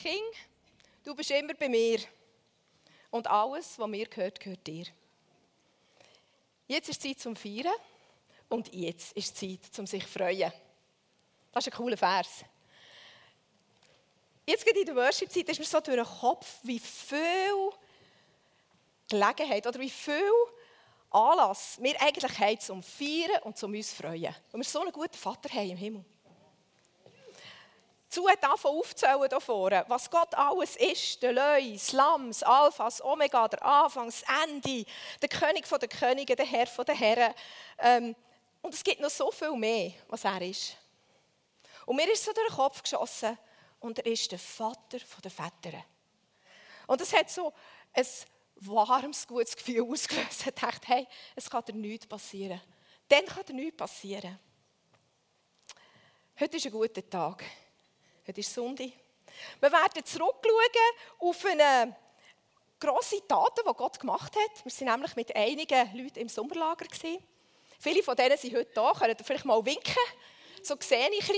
King, du bist immer bei mir. Und alles, was mir gehört, gehört dir. Jetzt ist Zeit zum Feiern und jetzt ist Zeit zum sich freuen. Das ist ein cooler Vers. Jetzt gerade in der Worship-Zeit ist mir so durch den Kopf, wie viel Gelegenheit oder wie viel Anlass wir eigentlich haben zum Feiern und zum uns freuen. Und wir so einen guten Vater haben im Himmel. Zu hat aufzählen hier vorne, was Gott alles ist. Der Leu, das Lamm, das Alpha, das Omega, der Anfang, das Ende, der König der Könige, der Herr der Herren. Ähm, und es gibt noch so viel mehr, was er ist. Und mir ist so den Kopf geschossen, und er ist der Vater der Väter. Und es hat so ein warmes, gutes Gefühl ausgelöst. Ich dachte, hey, es kann dir nichts passieren. Dann kann dir nichts passieren. Heute ist ein guter Tag. Heute ist Sonntag. Wir werden zurückschauen auf eine grosse Tat, die Gott gemacht hat. Wir waren nämlich mit einigen Leuten im Sommerlager. Viele von denen sind heute. Könnt ihr vielleicht mal winken? So sehe ich ein.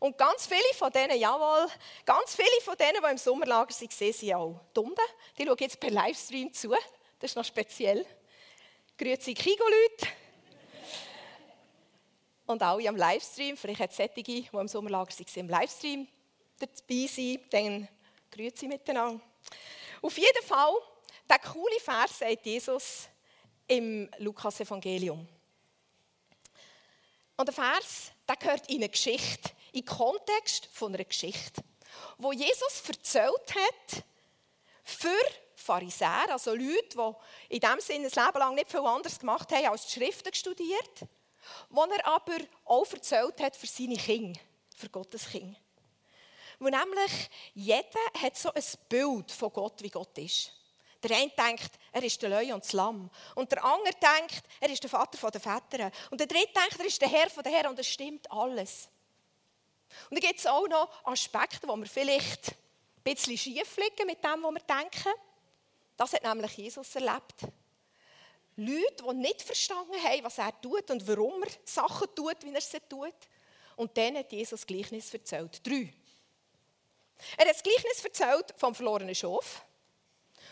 Und ganz viele von denen, jawohl, ganz viele von denen, die im Sommerlager waren, sind auch Dumme. Die schauen jetzt per Livestream zu. Das ist noch speziell. Grüezi Kigo-Leute. Und alle am Livestream, vielleicht hat es solche, die im Sommerlager waren, im Livestream dabei sind, dann grüezi miteinander. Auf jeden Fall, der coole Vers sagt Jesus im Lukas-Evangelium. Und der Vers, der gehört in eine Geschichte im Kontext von einer Geschichte, wo Jesus erzählt hat für Pharisäer, also Leute, die in dem Sinne ein Leben lang nicht viel anderes gemacht haben als die Schriften studiert, wo er aber auch erzählt hat für seine Kinder, für Gottes Kinder. Wo nämlich jeder hat so ein Bild von Gott, wie Gott ist. Der eine denkt, er ist der Löwe und das Lamm. Und der andere denkt, er ist der Vater der Väter. Und der dritte denkt, er ist der Herr der Herren. Und es stimmt alles. Und dann gibt es auch noch Aspekte, wo wir vielleicht ein bisschen schief liegen mit dem, was wir denken. Das hat nämlich Jesus erlebt. Leute, die nicht verstanden haben, was er tut und warum er Sachen tut, wie er sie tut. Und denen hat Jesus Gleichnis erzählt. Drei. Er hat das Gleichnis erzählt vom verlorenen Schaf,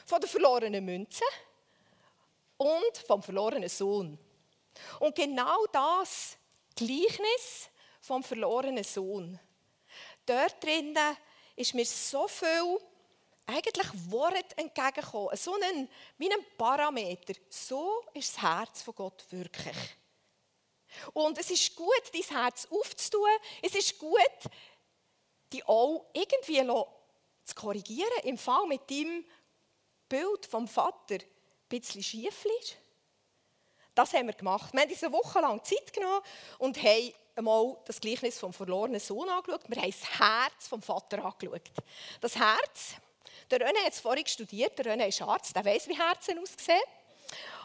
von der verlorenen Münze und vom verlorenen Sohn. Und genau das Gleichnis vom verlorenen Sohn. Dort drinnen ist mir so viel eigentlich Wort entgegengekommen. So ein, wie ein Parameter. So ist das Herz von Gott wirklich. Und es ist gut, dein Herz aufzutun. Es ist gut, die auch irgendwie zu korrigieren. Im Fall mit deinem Bild vom Vater ein bisschen schief ist. Das haben wir gemacht. Wir haben diese Woche lang Zeit genommen und haben einmal das Gleichnis vom verlorenen Sohn angeschaut. Wir haben das Herz vom Vater angeschaut. Das Herz, der René hat es vorhin studiert, der René ist Arzt, der weiß, wie Herzen aussehen.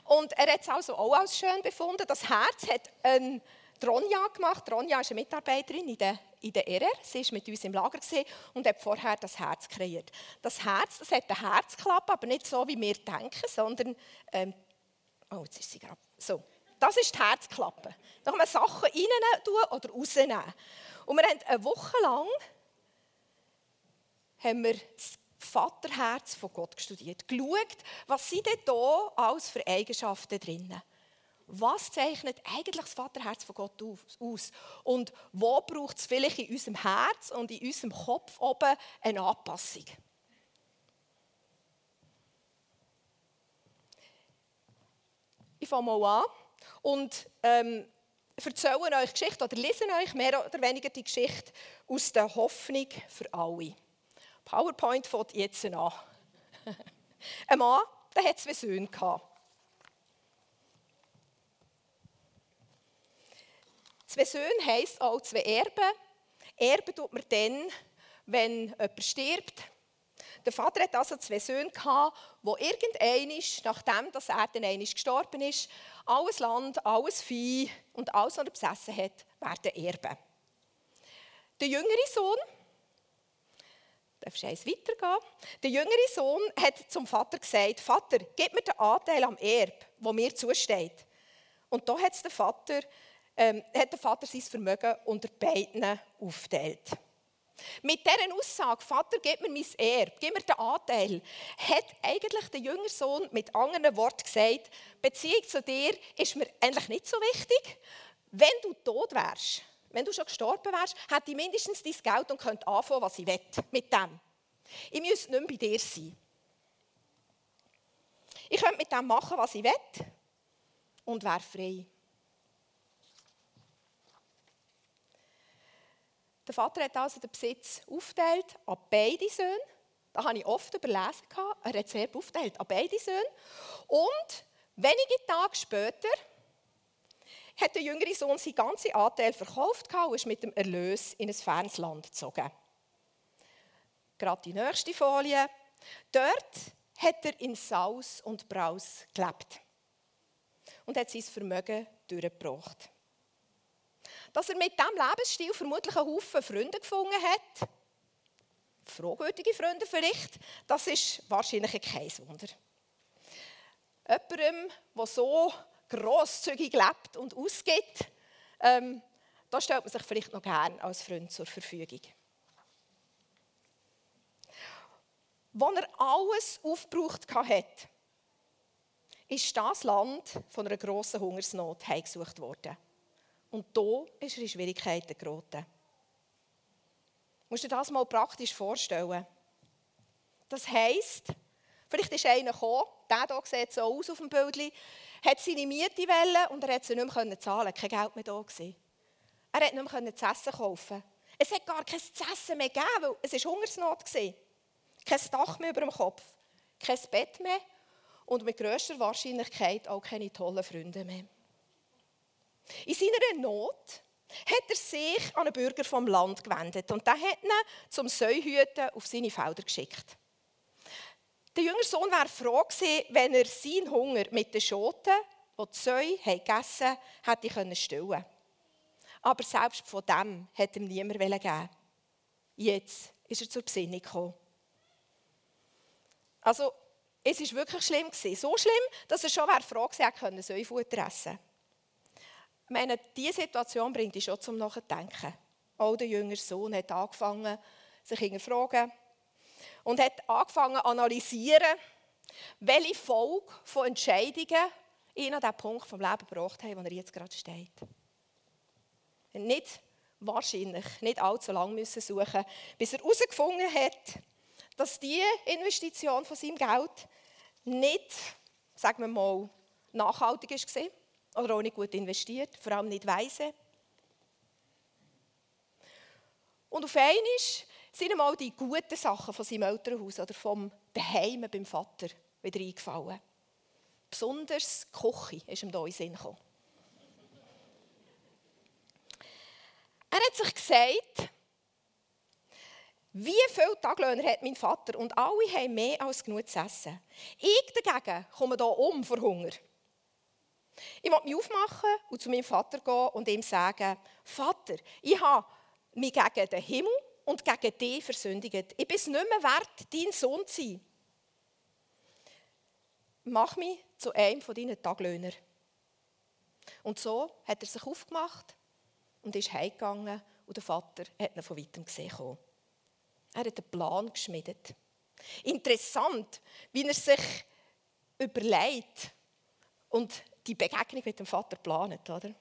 Und er hat es also auch als schön befunden. Das Herz hat ein Ronja gemacht. Ronja ist eine Mitarbeiterin in der, in der RR. Sie war mit uns im Lager und hat vorher das Herz kreiert. Das Herz das hat eine Herzklappe, aber nicht so, wie wir denken, sondern. Ähm, oh, jetzt ist sie gerade. So. Das ist die Herzklappe. Da kann man Sachen rein tun oder rausnehmen. Und wir haben eine Woche lang haben wir das Vaterherz von Gott studiert. Geschaut, was sind denn da alles für Eigenschaften drin? Was zeichnet eigentlich das Vaterherz von Gott aus? Und wo braucht es vielleicht in unserem Herz und in unserem Kopf oben eine Anpassung? Ich fange mal an und ähm, erzählen euch Geschichte oder lesen euch mehr oder weniger die Geschichte aus der Hoffnung für alle. PowerPoint fängt jetzt an. Ein Mann, der hat zwei Söhne gehabt. Zwei Söhne heisst auch zwei Erben. Erben tut man dann, wenn jemand stirbt. Der Vater hat also zwei Söhne gehabt, wo irgendein nachdem dass er dann einmal gestorben ist, alles Land, alles Vieh und alles, was er besessen hat, werden erben. Der jüngere Sohn, darfst du eins weitergehen? Der jüngere Sohn hat zum Vater gesagt: Vater, gib mir den Anteil am Erb, wo mir zusteht. Und da hat der Vater, ähm, hat der Vater sein Vermögen unter beiden aufgeteilt. Mit dieser Aussage, Vater, gib mir mein Erbe, gib mir den Anteil, hat eigentlich der jüngere Sohn mit anderen Worten gesagt, Beziehung zu dir ist mir eigentlich nicht so wichtig. Wenn du tot wärst, wenn du schon gestorben wärst, hätte ich mindestens dein Geld und könnte anfangen, was ich will mit dem. Ich müsste nicht mehr bei dir sein. Ich könnte mit dem machen, was ich will und wäre frei. Der Vater hat also den Besitz aufgeteilt an beide Söhne. Das habe ich oft überlesen. Er hat sehr aufgeteilt an beide Söhne. Und wenige Tage später hat der jüngere Sohn seinen ganzen Anteil verkauft und ist mit dem Erlös in ein fernes Land gezogen. Gerade die nächste Folie. Dort hat er in Saus und Braus gelebt und hat sein Vermögen durchgebracht. Dass er mit diesem Lebensstil vermutlich einen Haufen Freunde gefunden hat, fragwürdige Freunde vielleicht, das ist wahrscheinlich kein Wunder. Jemandem, der so grosszügig lebt und ausgibt, ähm, da stellt man sich vielleicht noch gern als Freund zur Verfügung. Als er alles aufgebraucht hat, ist das Land von einer grossen Hungersnot heimgesucht worden. Und da ist er in Schwierigkeiten geraten. Du musst dir das mal praktisch vorstellen. Das heisst, vielleicht ist einer gekommen, der hier sieht so aus auf dem Bildchen, hat seine Miete wollen und er hat sie nicht mehr zahlen Kein Geld mehr da gewesen. Er hat nicht mehr zu essen kaufen. Es hat gar kein zu essen mehr gegeben, weil es war Hungersnot. Kein Dach mehr über dem Kopf, kein Bett mehr und mit grösster Wahrscheinlichkeit auch keine tollen Freunde mehr. In seiner Not hat er sich an einen Bürger vom Land gewendet und der hat ihn zum Säuhüten auf seine Felder geschickt. Der jüngere Sohn wäre froh gewesen, wenn er seinen Hunger mit den Schoten, die die Säue gegessen haben, hätte stillen Aber selbst von dem hat ihm niemand geben Jetzt ist er zur Besinnung gekommen. Also, es war wirklich schlimm. So schlimm, dass er schon froh gewesen, er Säufutter essen. Ich meine, diese Situation bringt ihn schon zum Nachdenken. Auch der jüngere Sohn hat angefangen, sich zu fragen und hat angefangen zu analysieren, welche Folge von Entscheidungen ihn an den Punkt vom Leben gebracht haben, wo er jetzt gerade steht. Nicht wahrscheinlich, nicht allzu lange müssen suchen, bis er herausgefunden hat, dass diese Investition von seinem Geld nicht, sagen wir mal, nachhaltig war oder auch nicht gut investiert, vor allem nicht weise. Und auf einmal sind ihm all die guten Sachen von seinem Elternhaus oder vom Daheim beim Vater wieder eingefallen. Besonders die Küche ist ihm da in den Sinn gekommen. Er hat sich gesagt, wie viele Taglöhner hat mein Vater und alle haben mehr als genug zu essen. Ich dagegen komme hier um vor Hunger. Ich will mich aufmachen und zu meinem Vater gehen und ihm sagen, Vater, ich habe mich gegen den Himmel und gegen dich versündigt. Ich bin es nicht mehr wert, dein Sohn zu sein. Mach mich zu einem von deinen Taglöhner. Und so hat er sich aufgemacht und ist heimgegangen und der Vater hat ihn von weitem gesehen. Er hat einen Plan geschmiedet. Interessant, wie er sich überlegt und die Begegnung mit dem Vater geplant, oder?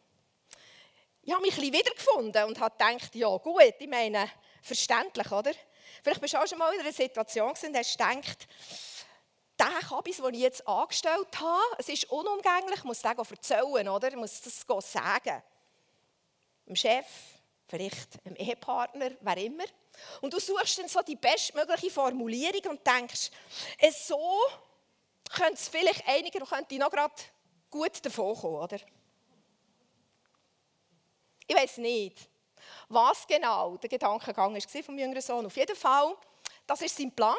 Ich habe mich ein bisschen wiedergefunden und habe gedacht, ja gut, ich meine, verständlich, oder? Vielleicht bist du auch schon mal in einer Situation und hast gedacht, der Kabis, den ich jetzt angestellt habe, es ist unumgänglich, ich muss das erzählen, oder? Ich muss das sagen. Dem Chef, vielleicht einem Ehepartner, wer immer. Und du suchst dann so die bestmögliche Formulierung und denkst, so könnte es vielleicht einiger, könnte noch gerade gut davon kommen, oder? Ich weiß nicht, was genau der Gedankengang war vom jüngeren Sohn. Auf jeden Fall, das war sein Plan.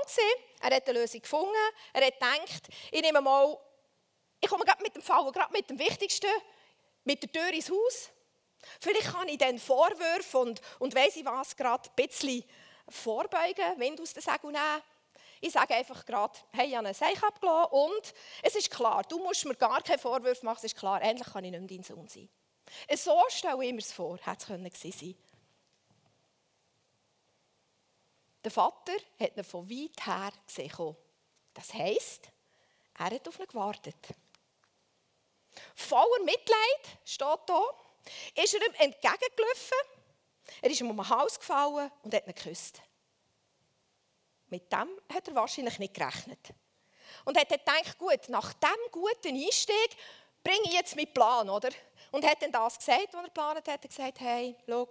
Er hat eine Lösung gefunden. Er hat gedacht, ich nehme mal, ich komme gerade mit dem Fall, gerade mit dem Wichtigsten, mit der Tür ins Haus. Vielleicht kann ich dann Vorwürfe und, und weiss ich was gerade ein bisschen vorbeugen, Wind aus den Segeln nehmen. Ich sage einfach gerade, hey, ich habe einen Seich abgelassen und es ist klar, du musst mir gar keine Vorwürfe machen, es ist klar, endlich kann ich nicht mehr dein Sohn sein. So stelle ich mir es vor, hätte es sein Der Vater hat ihn von weit her gesehen. Das heisst, er hat auf ihn gewartet. Voller Mitleid, steht da, ist er ihm entgegengelaufen, er ist ihm um den Hals gefallen und hat ihn geküsst. Mit dem hat er wahrscheinlich nicht gerechnet. Und hat gedacht, gut, nach diesem guten Einstieg bringe ich jetzt meinen Plan, oder? Und hat dann das gesagt, was er geplant hat. Er hat gesagt, hey, schau,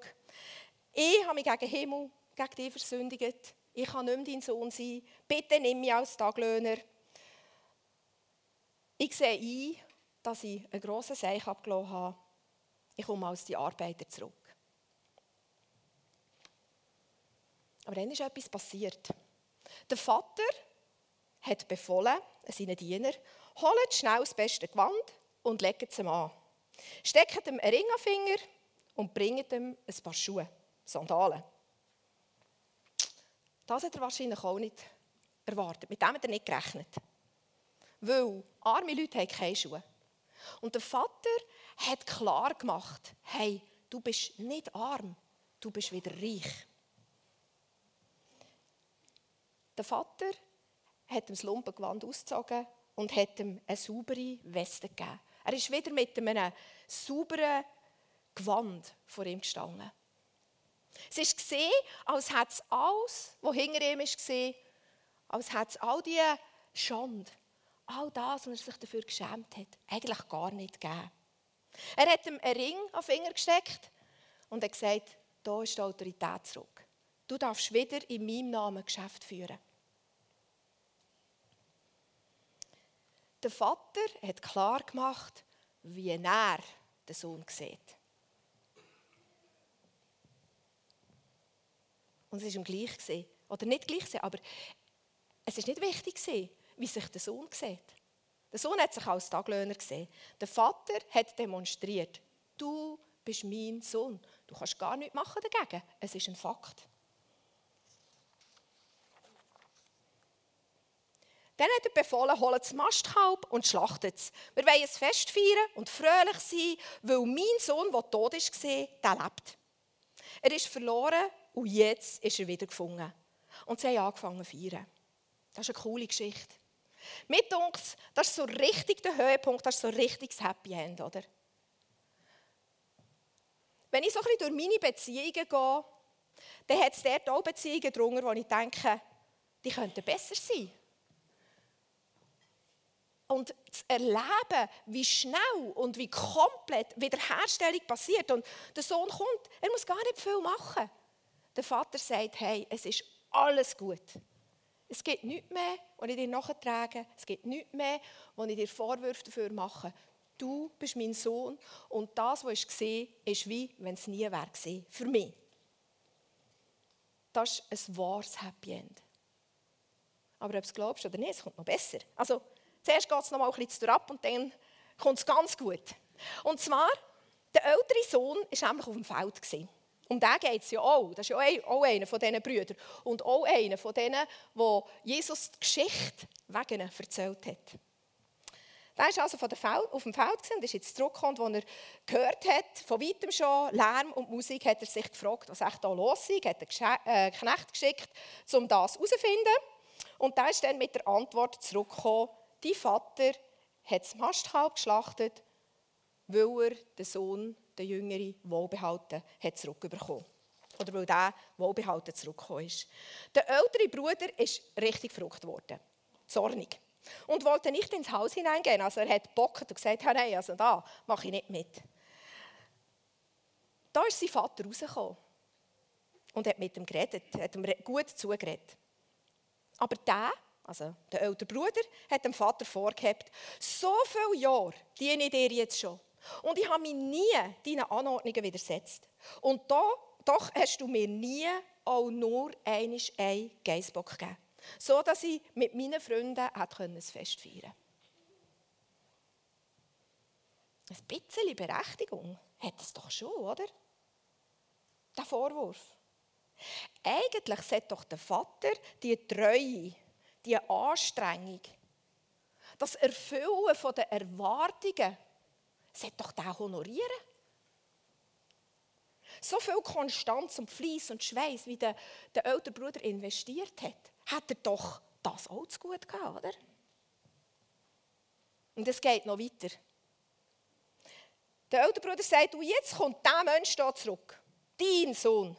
ich habe mich gegen Himmel, gegen dich versündigt. Ich kann nicht mehr dein Sohn sein. Bitte nimm mich als Taglöhner. Ich sehe ein, dass ich einen grossen Seich abgelassen habe. Ich komme als die Arbeiter zurück. Aber dann ist etwas passiert. Der Vater hat befohlen, seinen Diener, holt schnell das beste Gewand und legt es ihm an. Steckt ihm einen Ring an den Finger und bringt ihm ein paar Schuhe, Sandalen. Das hat er wahrscheinlich auch nicht erwartet. Mit dem hat er nicht gerechnet. Weil arme Leute haben keine Schuhe. Und der Vater hat klar gemacht, hey, du bist nicht arm, du bist wieder reich. Der Vater hat ihm das Lumpengewand ausgezogen und hat ihm eine saubere Weste gegeben. Er ist wieder mit einem sauberen Gewand vor ihm gestanden. Es ist gesehen, als hätte es alles, was hinter ihm war, als hätte es all diese Schande, all das, was er sich dafür geschämt hat, eigentlich gar nicht gegeben. Er hat ihm einen Ring auf den Finger gesteckt und hat gesagt, da ist die Autorität zurück. Du darfst wieder in meinem Namen Geschäft führen. Der Vater hat klar gemacht, wie er den Sohn sieht. Und es war ihm gleich. Oder nicht gleich, aber es war nicht wichtig, wie sich der Sohn sieht. Der Sohn hat sich als Taglöhner gesehen. Der Vater hat demonstriert, du bist mein Sohn. Du kannst gar nichts machen dagegen. Es ist ein Fakt. Dann hat er befohlen, holt das Mastkalb und schlachtet es. Wir wollen ein Fest feiern und fröhlich sein, weil mein Sohn, der tot ist, der lebt. Er ist verloren und jetzt ist er wieder gefunden. Und sie haben angefangen zu feiern. Das ist eine coole Geschichte. Mit uns, das ist so richtig der Höhepunkt, das ist so richtig das Happy End, oder? Wenn ich so ein bisschen durch meine Beziehungen gehe, dann hat es dort auch Beziehungen drunter, wo ich denke, die könnten besser sein. Und zu erleben, wie schnell und wie komplett Wiederherstellung passiert. Und der Sohn kommt, er muss gar nicht viel machen. Der Vater sagt, hey, es ist alles gut. Es gibt nichts mehr, was ich dir nachtrage. Es gibt nichts mehr, was ich dir Vorwürfe dafür mache. Du bist mein Sohn und das, was ich gesehen ist wie wenn es nie wäre. Für mich. Das ist ein wahres Happy End. Aber ob du es glaubst oder nicht, es kommt noch besser. Also, zuerst geht es noch mal ein bisschen ab und dann kommt es ganz gut. Und zwar, der ältere Sohn war nämlich auf dem Feld. Gewesen. Um den geht es ja auch. Das ist ja auch einer von diesen Brüdern. Und auch einer von denen, wo Jesus die Geschichte wegen ihnen erzählt hat. Der war also auf dem Feld und ist jetzt zurückgekommen. Als er gehört hat, von weitem schon Lärm und Musik, hat er sich gefragt, was echt da los ist. Er hat einen äh, Knecht geschickt, um das herauszufinden. Und der ist dann mit der Antwort zurückgekommen, dein Vater hat das Mastkalb geschlachtet, weil er den Sohn der Jüngere wohlbehalten hat zurückbekommen. Oder weil der wohlbehalten zurückgekommen ist. Der ältere Bruder ist richtig verrückt geworden. Zornig. Und wollte nicht ins Haus hineingehen. Also er hat bockt und gesagt, nein, also da mache ich nicht mit. Da ist sein Vater rausgekommen und hat mit ihm geredet, hat ihm gut zugeredet. Aber der, also der ältere Bruder, hat dem Vater vorgehabt, so viele Jahre diene ich dir jetzt schon. Und ich habe mich nie deinen Anordnungen widersetzt. Und da, doch hast du mir nie auch nur einmal einen Geissbock gegeben. So, dass ich mit meinen Freunden ein Fest feiern konnte. Ein bisschen Berechtigung hat es doch schon, oder? Der Vorwurf. Eigentlich sollte doch der Vater die Treue, die Anstrengung, das Erfüllen der Erwartungen sollte doch den honorieren. so viel Konstanz und Fleiss und Schweiß, wie der, der ältere Bruder investiert hat, hat er doch das auch zu gut gehabt, oder? Und es geht noch weiter. Der ältere Bruder sagt, und jetzt kommt der Mensch hier zurück. Dein Sohn.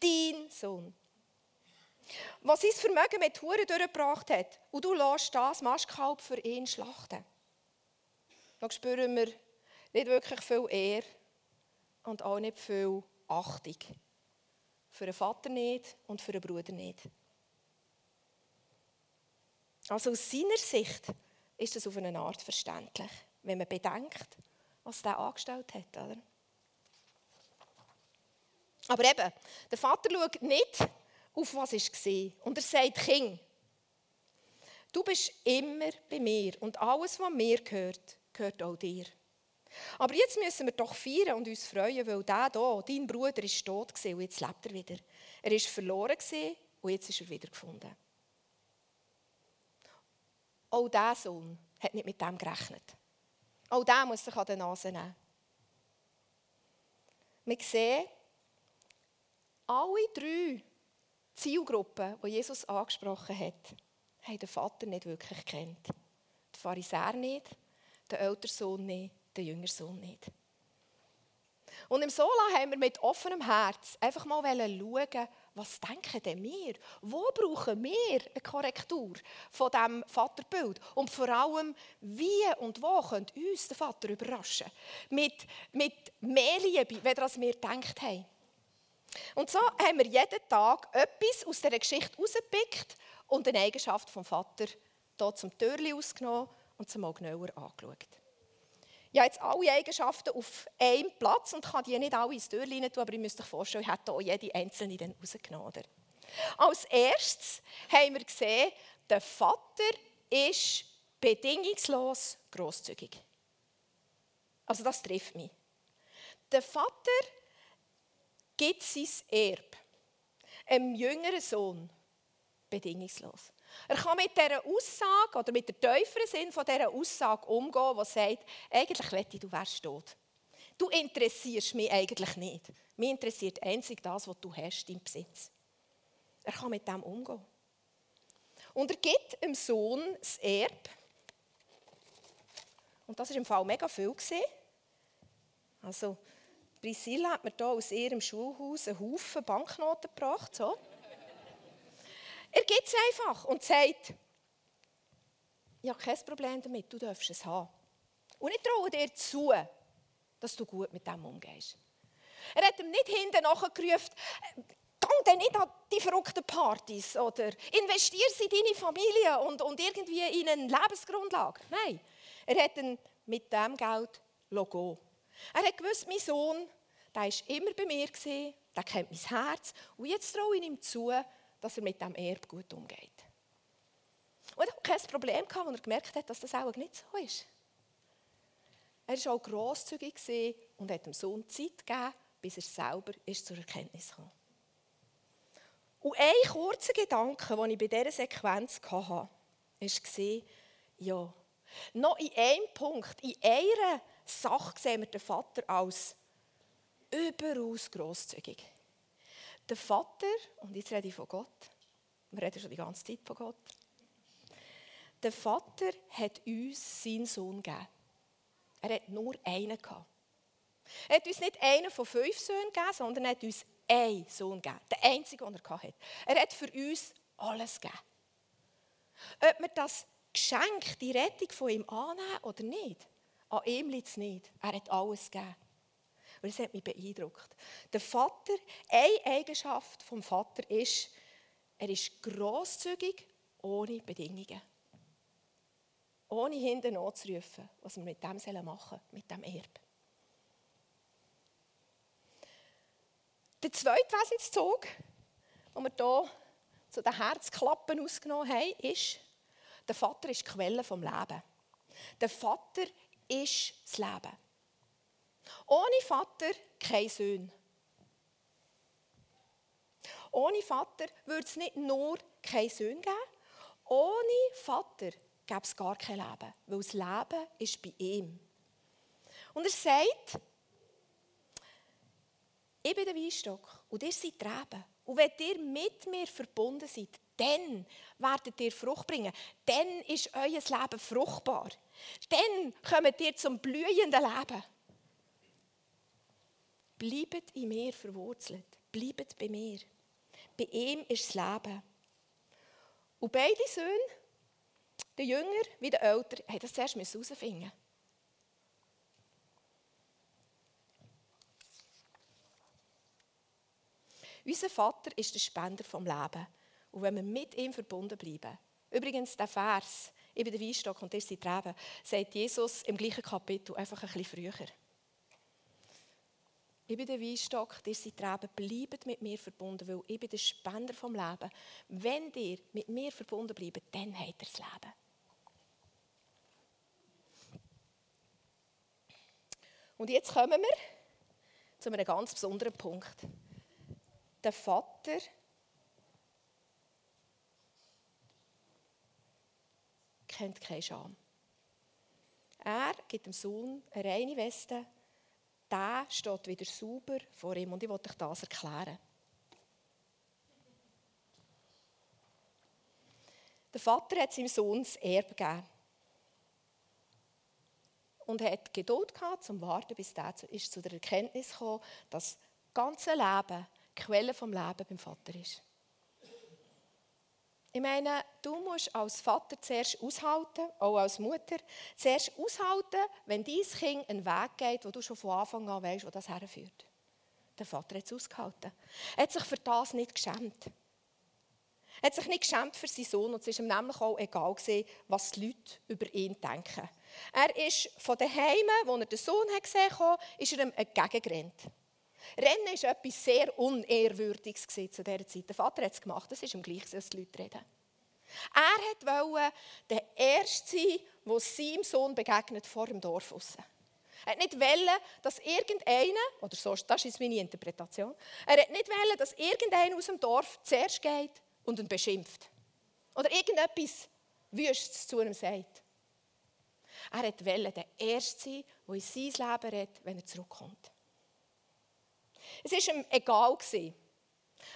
Dein Sohn. Was sein Vermögen mit Huren durchgebracht hat. Und du lässt das Maschkalb für ihn schlachten. Da spüren wir nicht wirklich viel Ehre und auch nicht viel Achtung. Für den Vater nicht und für den Bruder nicht. Also aus seiner Sicht ist das auf eine Art verständlich, wenn man bedenkt, was der angestellt hat. Oder? Aber eben, der Vater schaut nicht auf was war. Und er sagt, Kind, du bist immer bei mir und alles, was mir gehört, gehört auch dir. Aber jetzt müssen wir doch feiern und uns freuen, weil der hier, dein Bruder, ist tot und jetzt lebt er wieder. Er ist verloren und jetzt ist er wieder gefunden. Auch dieser Sohn hat nicht mit dem gerechnet. Auch der muss sich an die Nase nehmen. Wir sehen, alle drei Zielgruppen, die Jesus angesprochen hat, haben den Vater nicht wirklich kennt. Der Pharisäer nicht, der ältere Sohn nicht, der jüngere Sohn nicht. Und im Sola haben wir mit offenem Herz einfach mal schauen, was denken denn wir? Wo brauchen wir eine Korrektur von diesem Vaterbild? Und vor allem, wie und wo könnte uns der Vater überraschen? Mit, mit mehr Liebe, als wir gedacht haben. Und so haben wir jeden Tag etwas aus dieser Geschichte rausgepickt und eine Eigenschaft vom Vater hier zum Türli ausgenommen und zum mal genauer angeschaut. Ich habe jetzt alle Eigenschaften auf einem Platz und kann die nicht alle ins Türli rein tun, aber ich müsste euch vorstellen, ich hätte hier jede einzelne dann rausgenommen. Als erstes haben wir gesehen, der Vater ist bedingungslos großzügig. Also das trifft mich. Der Vater gibt sein Erbe einem jüngeren Sohn bedingungslos. Er kann mit dieser Aussage oder mit der tieferen Sinn von dieser Aussage umgehen, die sagt, eigentlich wette du wärst tot. Du interessierst mich eigentlich nicht. Mich interessiert einzig das, was du hast, dein Besitz. Er kann mit dem umgehen. Und er gibt dem Sohn das Erbe. Und das war im Fall mega viel. Also, Priscilla hat mir hier aus ihrem Schulhaus einen Haufen Banknoten gebracht. So. Er gibt es einfach und sagt, ich habe kein Problem damit, du darfst es haben. Und ich traue dir zu, dass du gut mit dem umgehst. Er hat ihm nicht hinten nachgerufen, gang denn nicht an die verrückten Partys oder investier in deine Familie und, und irgendwie in eine Lebensgrundlage. Nein, er hat ihn mit dem Geld gehen. Er hat gewusst, mein Sohn, der war immer bei mir, der kennt mein Herz. Und jetzt traue ich ihm zu, dass er mit dem Erbe gut umgeht. Und er hatte kein Problem, als er gemerkt hat, dass das auch nicht so ist. Er war auch grosszügig und hat dem Sohn Zeit gegeben, bis er selber ist zur Erkenntnis kam. Und ein kurzer Gedanke, den ich bei dieser Sequenz hatte, war, ja, noch in einem Punkt, in einer Sache sehen wir den Vater als überaus grosszügig. Der Vater, und jetzt rede ich von Gott, wir reden schon die ganze Zeit von Gott, der Vater hat uns seinen Sohn gegeben. Er hat nur einen gehabt. Er hat uns nicht einen von fünf Söhnen gegeben, sondern er hat uns einen Sohn gegeben. Der einzige, den er hatte. Er hat für uns alles gegeben. Ob wir das Geschenk, die Rettung von ihm annehmen oder nicht, an ihm liegt es nicht. Er hat alles gegeben. Und das hat mich beeindruckt. Der Vater, eine Eigenschaft vom Vater ist, er ist grosszügig ohne Bedingungen. Ohne hinten anzurufen, was wir mit dem machen sollen, mit dem Erbe. Der zweite Wesenszug, den wir hier zu den Herzklappen ausgenommen haben, ist, der Vater ist die Quelle vom Leben. Der Vater ist das Leben. Ohne Vater kein Sohn. Ohne Vater würde es nicht nur kein Sohn geben, ohne Vater gäbe es gar kein Leben, weil das Leben ist bei ihm. Und er sagt, ich bin der Weinstock und ihr seid die Reben. Und wenn ihr mit mir verbunden seid, dann werdet ihr Frucht bringen. Dann ist euer Leben fruchtbar. Dann kommt ihr zum blühenden Leben. Bleibt in mir verwurzelt. Bleibt bei mir. Bei ihm ist das Leben. Und beide Söhne, der Jünger wie der Älter, haben das zuerst herausfinden Unser Vater ist der Spender vom Leben. Und wenn wir mit ihm verbunden bleiben, übrigens der Vers, ich bin der Weinstock und ihr seid Reben, sagt Jesus im gleichen Kapitel einfach ein bisschen früher. Ich bin der Weinstock, ihr seid Reben, bleibt mit mir verbunden, weil ich bin der Spender vom Leben. Wenn ihr mit mir verbunden bleibt, dann habt ihr das Leben. Und jetzt kommen wir zu einem ganz besonderen Punkt. Der Vater kennt keine Scham. Er gibt dem Sohn eine reine Weste, der steht wieder sauber vor ihm. Und ich wollte euch das erklären. Der Vater hat seinem Sohn das Erbe gegeben. Und er hat Geduld gehabt, zum Warten, bis er zu der Erkenntnis kam, dass das ganze Leben die Quelle vom Leben beim Vater ist. Ich meine, du musst als Vater zuerst aushalten, auch als Mutter, zuerst aushalten, wenn dein Kind einen Weg geht, wo du schon von Anfang an weißt, wo das herführt. Der Vater hat es ausgehalten. Er hat sich für das nicht geschämt. Er hat sich nicht geschämt für seinen Sohn und es war ihm nämlich auch egal, gewesen, was die Leute über ihn denken. Er ist von den Heimen, wo er den Sohn gesehen hat, ist er ihm entgegengerannt. Rennen war etwas sehr Unehrwürdiges zu dieser Zeit. Der Vater hat es gemacht, das ist ihm gleich, dass die Leute reden. Er wollte der Erste sein, der seinem Sohn begegnet vor dem Dorf aussen. Er wollte nicht dass irgendeiner, oder so, das ist meine Interpretation, er wollte nicht wollen, dass irgendeiner aus dem Dorf zuerst geht und ihn beschimpft. Oder irgendetwas Wüstes zu ihm sagt. Er wollte der Erste sein, der in sein Leben redet, wenn er zurückkommt. Es war ihm egal,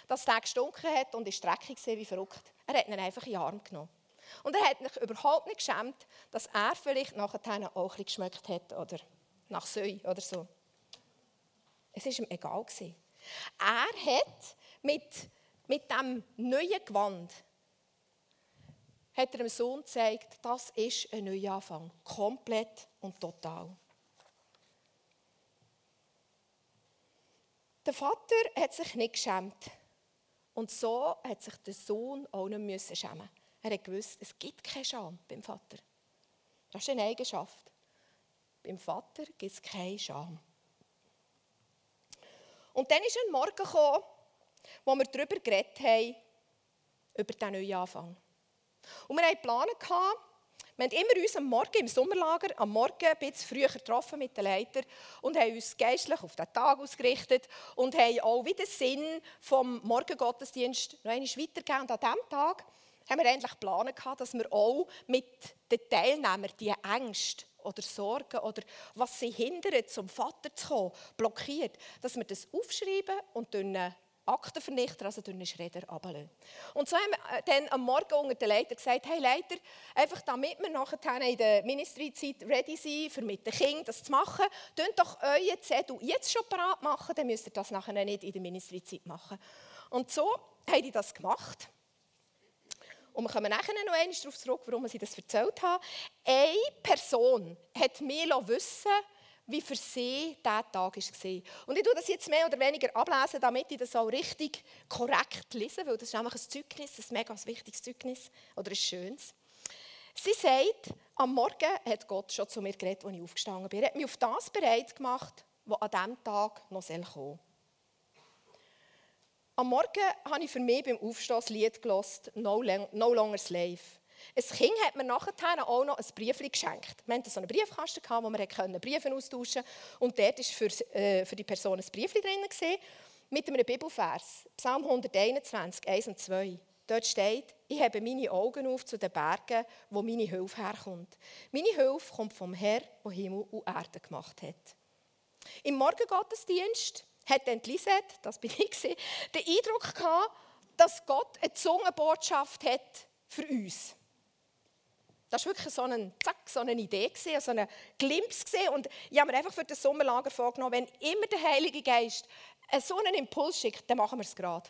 dass der gestunken hat und ist dreckig wie verrückt. Er hat ihn einfach in den Arm genommen. Und er hat sich überhaupt nicht geschämt, dass er vielleicht nachher auch ein geschmeckt hat oder nach Säu oder so. Es war ihm egal. Er hat mit, mit diesem neuen Gewand hat er dem Sohn gezeigt, das ist ein Neuanfang. Komplett und total. Der Vater hat sich nicht geschämt. Und so hat sich der Sohn auch nicht schämen Er hat gewusst, es gibt keine Scham beim Vater. Das ist eine Eigenschaft. Beim Vater gibt es keine Scham. Und dann ist ein Morgen gekommen, wo wir darüber geredet haben, über diesen neuen Anfang. Und wir hatten Pläne, wir haben immer uns am Morgen im Sommerlager am Morgen ein bisschen früher getroffen mit den Leitern und haben uns geistlich auf den Tag ausgerichtet und haben auch wieder Sinn vom Morgengottesdienst noch einmal weitergegeben. Und an diesem Tag haben wir endlich gehabt, dass wir auch mit den Teilnehmern die Ängste oder Sorgen oder was sie hindert, zum Vater zu kommen, blockiert, dass wir das aufschreiben und dann Aktenvernichter, also durch einen Schredder, runterlassen. Und so haben wir äh, dann am Morgen unter den Leiter gesagt, hey Leiter, einfach damit wir nachher in der Ministry-Zeit ready sind, für mit den Kindern das zu machen, könnt doch euer Zettel jetzt schon parat machen, dann müsst ihr das nachher nicht in der Ministry-Zeit machen. Und so haben die das gemacht. Und wir kommen nachher noch einmal darauf zurück, warum sie das erzählt haben. Eine Person hat mir wissen wie für sie dieser Tag war. Und ich tue das jetzt mehr oder weniger ablesen, damit ich das auch richtig korrekt lese, weil das ist nämlich ein Zeugnis, ein mega wichtiges Zeugnis oder ein schönes. Sie sagt, am Morgen hat Gott schon zu mir geredet, als ich aufgestanden bin. Er hat mich auf das bereit gemacht, was an diesem Tag noch kommen soll. Am Morgen habe ich für mich beim Aufstehen das Lied gelesen, no, Longer Slave. Ein Kind hat mir nachher auch noch ein Brief geschenkt. Wir hatten so einen Briefkasten, wo wir Briefe austauschen konnten. Und dort war für, äh, für die Person ein Brief drin mit einem Bibelvers. Psalm 121, 1 und 2. Dort steht, ich habe meine Augen auf zu den Bergen, wo meine Hilfe herkommt. Meine Hilfe kommt vom Herrn, der Himmel und Erde gemacht hat. Im Morgengottesdienst hat dann Lisette, das bin ich, den Eindruck gehabt, dass Gott eine Zungenbotschaft hat für uns. Das war wirklich so, ein, zack, so eine Idee, so ein Glimpse. Und ich habe mir einfach für das Sommerlager vorgenommen, wenn immer der Heilige Geist so einen Impuls schickt, dann machen wir es gerade.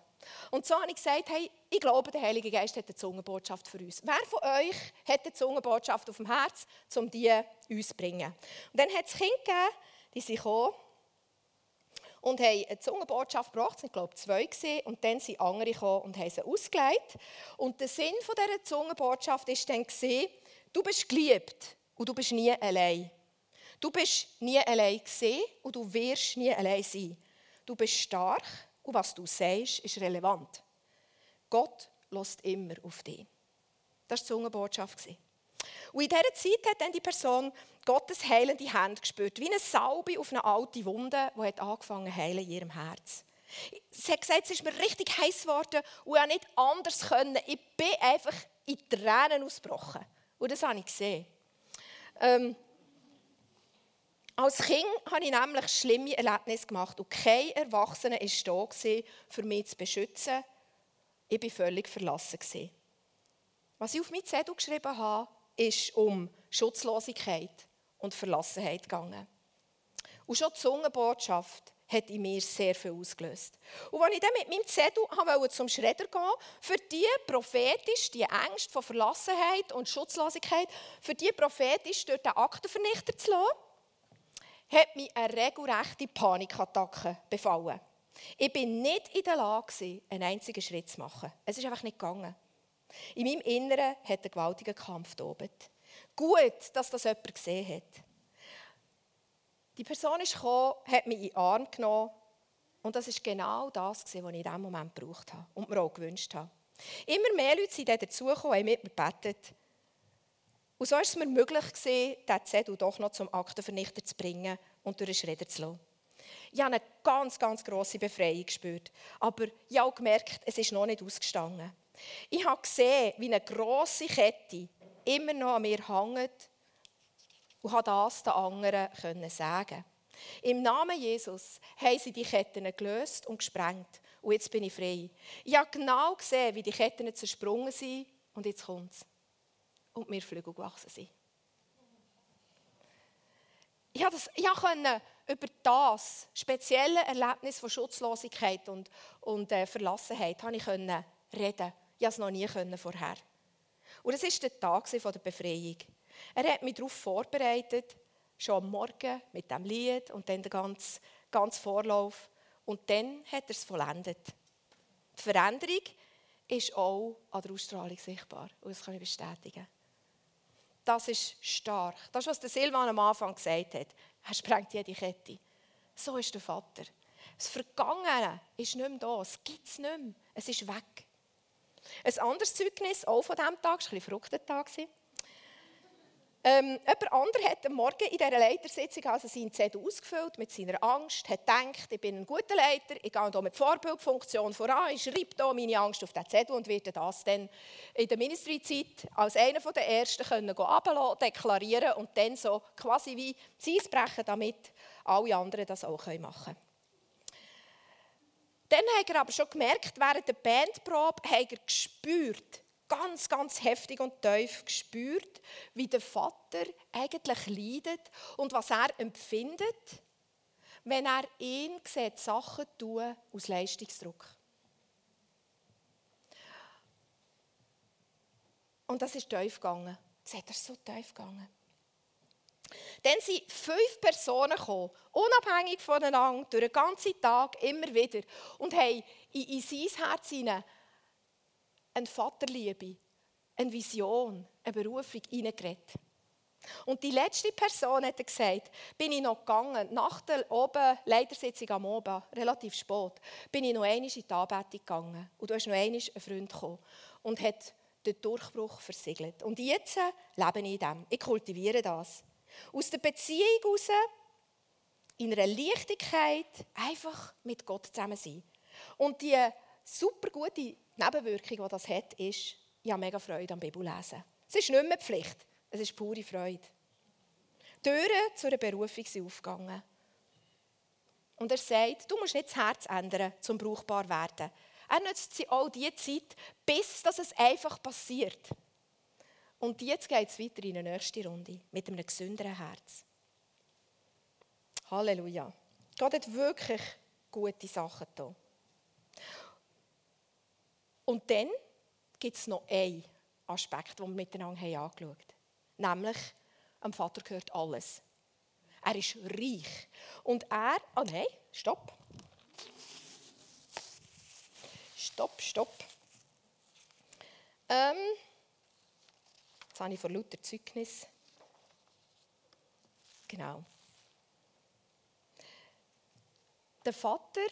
Und so habe ich gesagt, hey, ich glaube, der Heilige Geist hat eine Zungenbotschaft für uns. Wer von euch hat eine Zungenbotschaft auf dem Herz, um die uns zu bringen? Und dann hat es Kinder gegeben, die sind gekommen und haben eine Zungenbotschaft gebracht. Es waren, glaube ich, zwei. Gewesen. Und dann sind andere gekommen und haben sie ausgelegt. Und der Sinn dieser Zungenbotschaft war dann, du bist geliebt und du bist nie allein. Du bist nie allein gesehen und du wirst nie allein sein. Du bist stark und was du sagst, ist relevant. Gott lässt immer auf dich. Das war die Zungenbotschaft. Und in dieser Zeit hat dann die Person Gottes heilende Hand gespürt, wie eine Salbe auf eine alte Wunde, die hat angefangen zu heilen in ihrem Herz. Sie hat gesagt, es ist mir richtig heiß geworden und ich nicht anders können. Ich bin einfach in Tränen ausgebrochen. Und das habe ich gesehen. Ähm, als Kind habe ich nämlich schlimme Erlebnisse gemacht und kein Erwachsener war da, für mich zu beschützen. Ich war völlig verlassen. Was ich auf meinen Zettel geschrieben habe, ist um Schutzlosigkeit und Verlassenheit gegangen. Und schon die Zungenbotschaft hat in mir sehr viel ausgelöst. Und als ich dann mit meinem Zettel zum Schredder gehen, für die prophetisch, die Ängste von Verlassenheit und Schutzlosigkeit, für die prophetisch durch den Aktenvernichter zu lassen, hat mich eine regelrechte Panikattacke befallen. Ich bin nicht in der Lage, einen einzigen Schritt zu machen. Es ist einfach nicht gegangen. In meinem Inneren hat ein gewaltiger Kampf tobt. Gut, dass das jemand gesehen hat. Die Person ist gekommen, hat mich in den Arm genommen und das ist genau das, was ich in diesem Moment gebraucht habe und mir auch gewünscht habe. Immer mehr Leute sind dazugekommen, haben mit mir gebetet. Und so ist es mir möglich diesen Zettel doch noch zum Aktenvernichter zu bringen und durch den Schredder zu lassen. Ich habe eine ganz, ganz grosse Befreiung gespürt. Aber ich habe auch gemerkt, es ist noch nicht ausgestanden. Ich habe gesehen, wie eine grosse Kette immer noch an mir hängt und habe das den anderen können sagen. Im Namen Jesus haben sie die Ketten gelöst und gesprengt. Und jetzt bin ich frei. Ich habe genau gesehen, wie die Ketten zersprungen sind. Und jetzt kommt es. Und mir Flügel gewachsen sind. Ich konnte ich konnte über das spezielle Erlebnis von Schutzlosigkeit und, und äh, Verlassenheit ich reden. Ich konnte es noch nie vorher. Und es war der Tag der Befreiung. Er hat mich darauf vorbereitet, schon am Morgen mit dem Lied und dann den ganzen, ganzen Vorlauf. Und dann hat er es vollendet. Die Veränderung ist auch an der Ausstrahlung sichtbar. Und das kann ich bestätigen. Das ist stark. Das ist, was der Silvan am Anfang gesagt hat. Er sprengt jede Kette. So ist der Vater. Das Vergangene ist nicht mehr da. Es gibt es nicht mehr. Es ist weg. Ein anderes Zeugnis, auch von diesem Tag, es war ein bisschen verrückter Tag. Ähm, jemand anderes hat am Morgen in dieser Leitersitzung also seinen Zettel ausgefüllt mit seiner Angst, hat gedacht, ich bin ein guter Leiter, ich gehe hier mit Vorbildfunktion voran, ich schreibe hier meine Angst auf den Zettel und werde das dann in der Ministryzeit als einer der Ersten können deklarieren und dann so quasi wie sie brechen, damit alle anderen das auch machen können. Dann hat er aber schon gemerkt, während der Bandprobe hat er gespürt, ganz, ganz heftig und tief gespürt, wie der Vater eigentlich leidet und was er empfindet, wenn er ihn sieht, Sachen tun aus Leistungsdruck. Und das ist tief gegangen. Hat er so tief gegangen. Dann sind fünf Personen gekommen, unabhängig voneinander, durch den ganzen Tag, immer wieder, und haben in, in sein Herz hinein eine Vaterliebe, eine Vision, eine Berufung hineingeredet. Und die letzte Person hat gesagt, bin ich noch gegangen, nach der oben Leitersitzung am Oben, relativ spät, bin ich noch einmal in die Anbetung gegangen. Und da ist noch einmal ein Freund gekommen und hat den Durchbruch versiegelt. Und jetzt lebe ich in dem. Ich kultiviere das. Aus der Beziehung heraus, in einer Leichtigkeit, einfach mit Gott zusammen sein. Und die super gute Nebenwirkung, die das hat, ist, ich habe mega Freude am Bibellesen. Es ist nicht mehr Pflicht, es ist pure Freude. Türen zu einer Berufung sind aufgegangen. Und er sagt, du musst nicht das Herz ändern, zum brauchbar werden. Er nutzt sie all die Zeit, bis dass es einfach passiert. Und jetzt geht es weiter in eine nächste Runde mit einem gesünderen Herz. Halleluja. Gott hat wirklich gute Sachen da. Und dann gibt es noch einen Aspekt, den wir miteinander angeschaut haben. Nämlich, am Vater gehört alles. Er ist reich. Und er, oh nein, stopp. Stopp, stopp. Ähm, jetzt habe ich vor lauter Zeugnis. Genau. Der Vater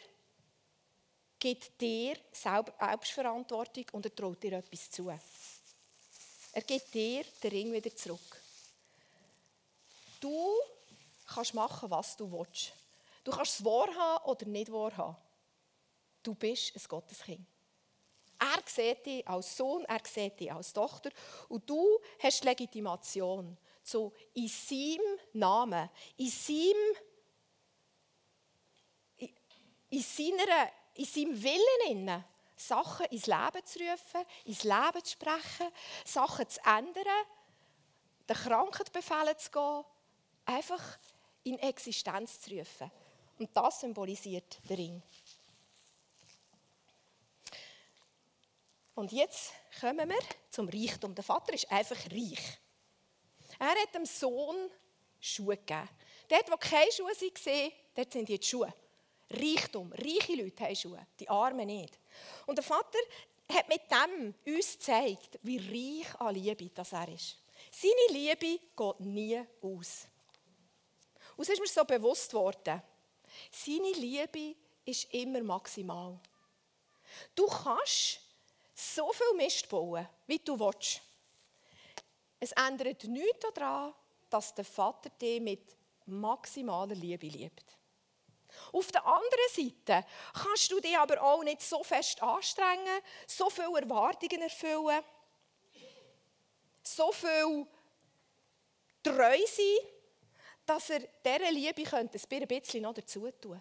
gibt dir Selbstverantwortung und er traut dir etwas zu. Er gibt dir den Ring wieder zurück. Du kannst machen, was du willst. Du kannst es wahrhaben oder nicht wahrhaben. Du bist ein Gotteskind. Er sieht dich als Sohn, er sieht dich als Tochter und du hast Legitimation, so in seinem Namen, in seinem in, seiner, in seinem Willen Sachen ins Leben zu rufen, ins Leben zu sprechen, Sachen zu ändern, den Kranken befehlen zu gehen, einfach in Existenz zu rufen. Und das symbolisiert der Ring. Und jetzt kommen wir zum Reichtum. Der Vater ist einfach reich. Er hat dem Sohn Schuhe gegeben. Dort, wo keine Schuhe waren, dort sind jetzt Schuhe. Reichtum. Reiche Leute haben Schuhe, die Armen nicht. Und der Vater hat mit dem uns gezeigt, wie reich an Liebe das er ist. Seine Liebe geht nie aus. Und es ist mir so bewusst worden, seine Liebe ist immer maximal. Du kannst so viel Mist bauen, wie du willst. Es ändert nichts daran, dass der Vater dich mit maximaler Liebe liebt. Auf der anderen Seite kannst du dich aber auch nicht so fest anstrengen, so viele Erwartungen erfüllen, so viel treu sein, dass er dieser Liebe könnte ein bisschen noch dazu tun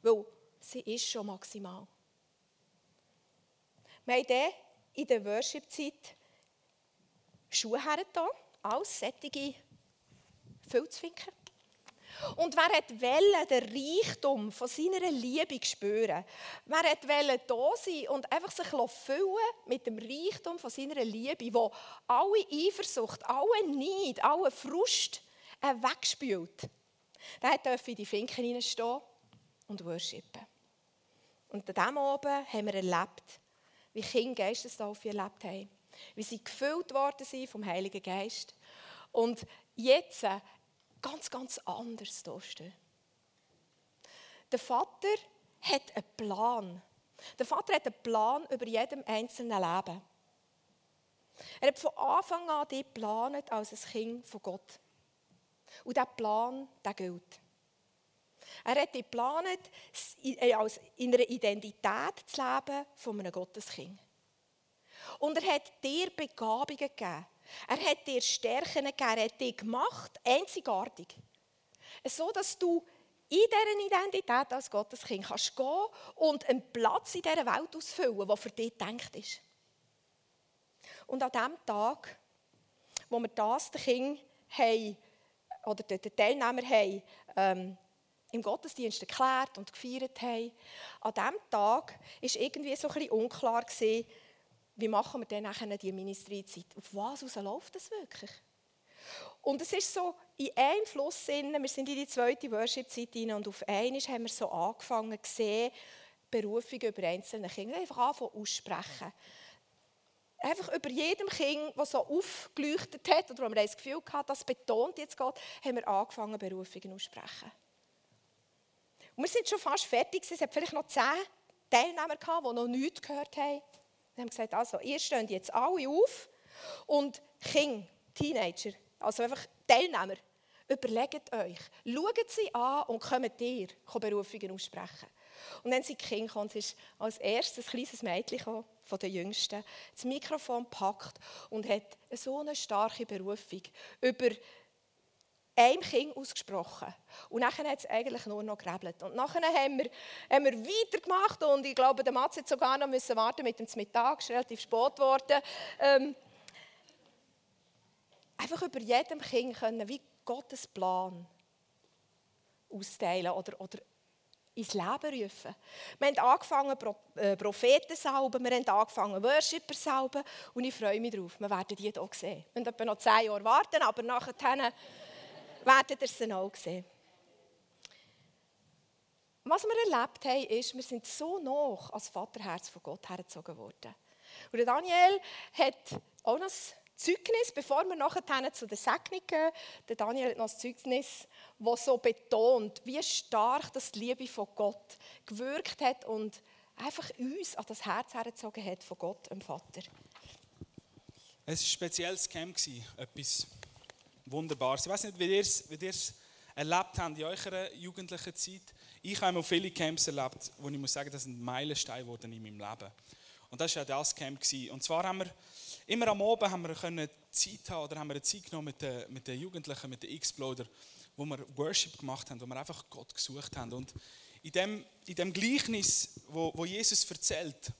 Weil sie ist schon maximal. Wir haben dann in der Worship-Zeit Schuhe hergetan, alles sättige Filzfinker. Und wer hat wollen, den Reichtum von seiner Liebe spüren? Wer hat wollen da sein und einfach sich füllen mit dem Reichtum von seiner Liebe, wo alle Eifersucht, alle Neid, alle Frust wegspült? Der durfte in die Finken hineinstehen und worshipen. Und an diesem oben haben wir erlebt, wie Kinder Geistestaufe erlebt haben. Wie sie gefüllt worden sind vom Heiligen Geist. Und jetzt ganz, ganz anders dastehen. Der Vater hat einen Plan. Der Vater hat einen Plan über jedem einzelnen Leben. Er hat von Anfang an die geplant als ein Kind von Gott. Und dieser Plan, der gilt. Er hat die geplant, als in einer Identität zu leben von einem Gotteskind. Und er hat dir Begabungen gegeben, er hat dir Stärken gegeben, er hat dich gemacht, einzigartig. So, dass du in dieser Identität als Gotteskind kannst gehen und einen Platz in dieser Welt ausfüllen, der für dich gedacht ist. Und an dem Tag, wo wir das den Kindern haben, oder den Teilnehmern haben, ähm, im Gottesdienst erklärt und gefeiert haben, an diesem Tag war irgendwie so ein bisschen unklar, gewesen, wie machen wir dann nachher die Ministeriezeit? Auf was läuft das wirklich? Und es ist so in einem Fluss, wir sind in die zweite Worship-Zeit hinein und auf einmal haben wir so angefangen zu sehen, Berufung über einzelne Kinder, einfach anfangen aussprechen. Einfach über jedem Kind, das so aufgeleuchtet hat oder wo wir das Gefühl hatten, das betont jetzt Gott, haben wir angefangen, Berufungen aussprechen. Und wir sind schon fast fertig, es hat vielleicht noch zehn Teilnehmer gehabt, die noch nichts gehört haben. Wir haben gesagt, also, ihr steht jetzt alle auf und Kinder, Teenager, also einfach Teilnehmer, überlegt euch, schaut sie an und kommt ihr Berufungen aussprechen. Und dann sind die Kinder gekommen, es ist als erstes ein kleines Mädchen gekommen, von den Jüngsten, das Mikrofon packt und hat so eine starke Berufung über einem Kind ausgesprochen. Und nachher hat es eigentlich nur noch gerebelt. Und nachher haben wir, haben wir weitergemacht und ich glaube, der Mats hat sogar noch müssen warten mit dem Mittag, ist relativ spät geworden. Ähm, einfach über jedem Kind können, wie Gottes Plan austeilen oder, oder ins Leben rufen. Wir haben angefangen, äh, Propheten salben, wir haben angefangen, Worshipper salben und ich freue mich darauf. Wir werden die hier sehen. Wir werden noch zehn Jahre warten, aber nachher werdet ihr sie auch sehen. Was wir erlebt haben, ist, wir sind so nah als Vaterherz von Gott hergezogen worden. Und Daniel hat auch noch Zeugnis, bevor wir nachher zu der Segnung gehen, der Daniel hat noch ein Zeugnis, das so betont, wie stark das die Liebe von Gott gewirkt hat und einfach uns an das Herz hergezogen hat von Gott, dem Vater. Es war ein spezielles Camp, etwas Wunderbares. Ich weiß nicht, wie ihr es, wie erlebt habt in eurer jugendlichen Zeit. Ich habe auch viele Camps erlebt, wo ich muss sagen, das sind Meilensteine geworden in meinem Leben. Und das war ja das Camp. Und zwar haben wir immer am Abend haben wir können Zeit haben oder haben wir eine Zeit genommen mit den, mit den Jugendlichen, mit den Exploder, wo wir Worship gemacht haben, wo wir einfach Gott gesucht haben. Und in dem, in dem Gleichnis, wo, wo Jesus erzählt,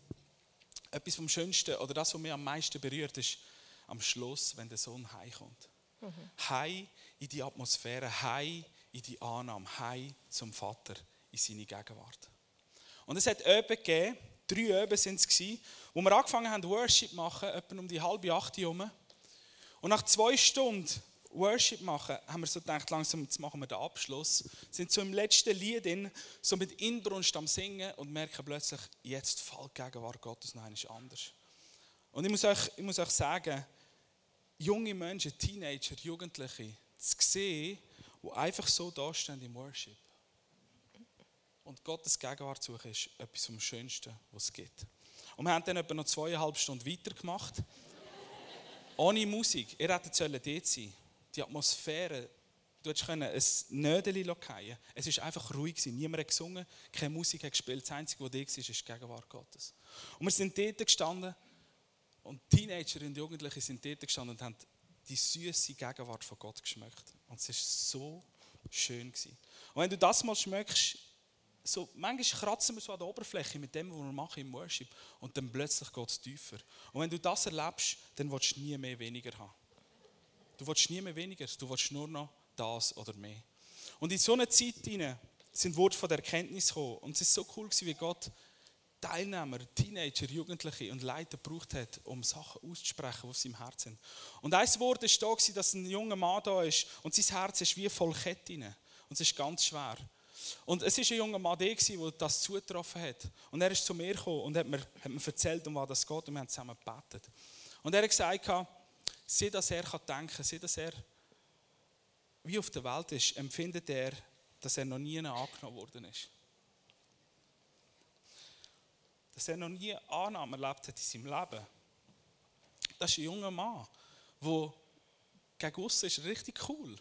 etwas vom Schönsten oder das, was mich am meisten berührt, ist am Schluss, wenn der Sohn heimkommt. Mhm. Heim in die Atmosphäre, heim in die Annahme, heim zum Vater in seine Gegenwart. Und es hat Öben gegeben, drei Öben sind es gewesen, wo wir angefangen haben, Worship zu machen, etwa um die halbe acht herum. Und nach zwei Stunden Worship machen, haben wir so gedacht, langsam jetzt machen wir den Abschluss. Sind so im letzten Lied in, so mit Inbrunst am Singen und merken plötzlich, jetzt fällt die Gegenwart Gottes noch anders. Und ich muss, euch, ich muss euch sagen, junge Menschen, Teenager, Jugendliche, zu sehen, die einfach so dastehen im Worship. Und Gottes Gegenwart suchen ist etwas vom Schönsten, was es gibt. Und wir haben dann etwa noch zweieinhalb Stunden weitergemacht. Ohne Musik. Ihr hättet dort sein Die Atmosphäre, du hättest ein Nödeli fallen Es war einfach ruhig. Niemand hat gesungen, keine Musik hat gespielt. Das Einzige, was da war, ist die Gegenwart Gottes. Und wir sind dort gestanden und Teenager und Jugendliche sind dort gestanden und haben die süße Gegenwart von Gott geschmeckt. Und es war so schön. Und wenn du das mal schmeckst, so, manchmal kratzen wir so an der Oberfläche mit dem, was wir machen im Worship und dann plötzlich geht es tiefer. Und wenn du das erlebst, dann willst du nie mehr weniger haben. Du willst nie mehr weniger, du willst nur noch das oder mehr. Und in so einer Zeit hinein sind Worte von der Erkenntnis gekommen und es ist so cool wie Gott Teilnehmer, Teenager, Jugendliche und Leiter gebraucht hat, um Sachen auszusprechen, die auf seinem Herzen sind. Und ein Wort war da, dass ein junger Mann da ist und sein Herz ist wie voll Ketten. Und es ist ganz schwer. Und es war ein junger Mann, der das zugetroffen hat. Und er ist zu mir gekommen und hat mir, hat mir erzählt, um was das geht. Und wir haben zusammen gebetet. Und er hat gesagt, sieh, dass er denken kann, sieh, dass er wie auf der Welt ist, empfindet er, dass er noch nie angenommen worden ist. Dass er noch nie Annahme erlebt hat in seinem Leben. Das ist ein junger Mann, der gegen uns ist richtig cool.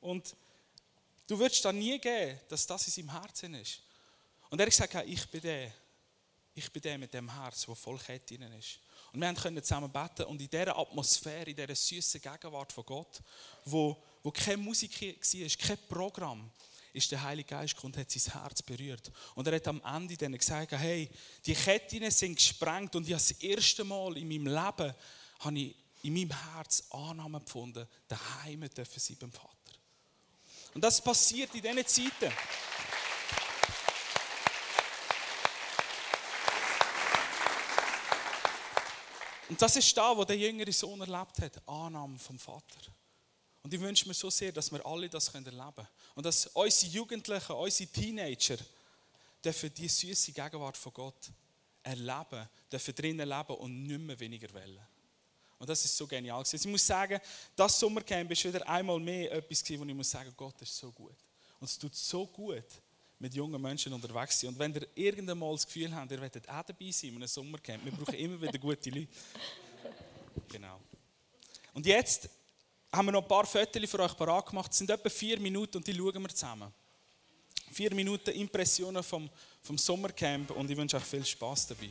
Und Du würdest da nie gehen, dass das in seinem Herzen ist. Und er hat gesagt, ich bin der. Ich bin der mit dem Herz, wo voll Kette ist. Und wir können zusammen beten und in dieser Atmosphäre, in dieser süßen Gegenwart von Gott, wo, wo keine Musik war, kein Programm, ist der Heilige Geist gekommen und hat sein Herz berührt. Und er hat am Ende dann gesagt, hey, die Ketten sind gesprengt und ich habe das erste Mal in meinem Leben habe ich in meinem Herz Annahme gefunden, daheim dürfen sie beim Vater. Und das passiert in diesen Zeiten. Und das ist da, wo der jüngere Sohn erlebt hat, Annahme vom Vater. Und ich wünsche mir so sehr, dass wir alle das erleben können. Und dass unsere Jugendlichen, unsere Teenager, dürfen die süße Gegenwart von Gott erleben, dürfen drinnen leben und nicht mehr weniger wollen. Und das ist so genial. Ich muss sagen, das Sommercamp ist wieder einmal mehr etwas, wo ich muss sagen, Gott ist so gut. Und es tut so gut, mit jungen Menschen unterwegs zu sein. Und wenn ihr irgendwann mal das Gefühl habt, ihr werdet auch dabei sein in einem Sommercamp, wir brauchen immer wieder gute Leute. Genau. Und jetzt haben wir noch ein paar Fotos für euch parat gemacht. Es sind etwa vier Minuten und die schauen wir zusammen. Vier Minuten Impressionen vom, vom Sommercamp und ich wünsche euch viel Spaß dabei.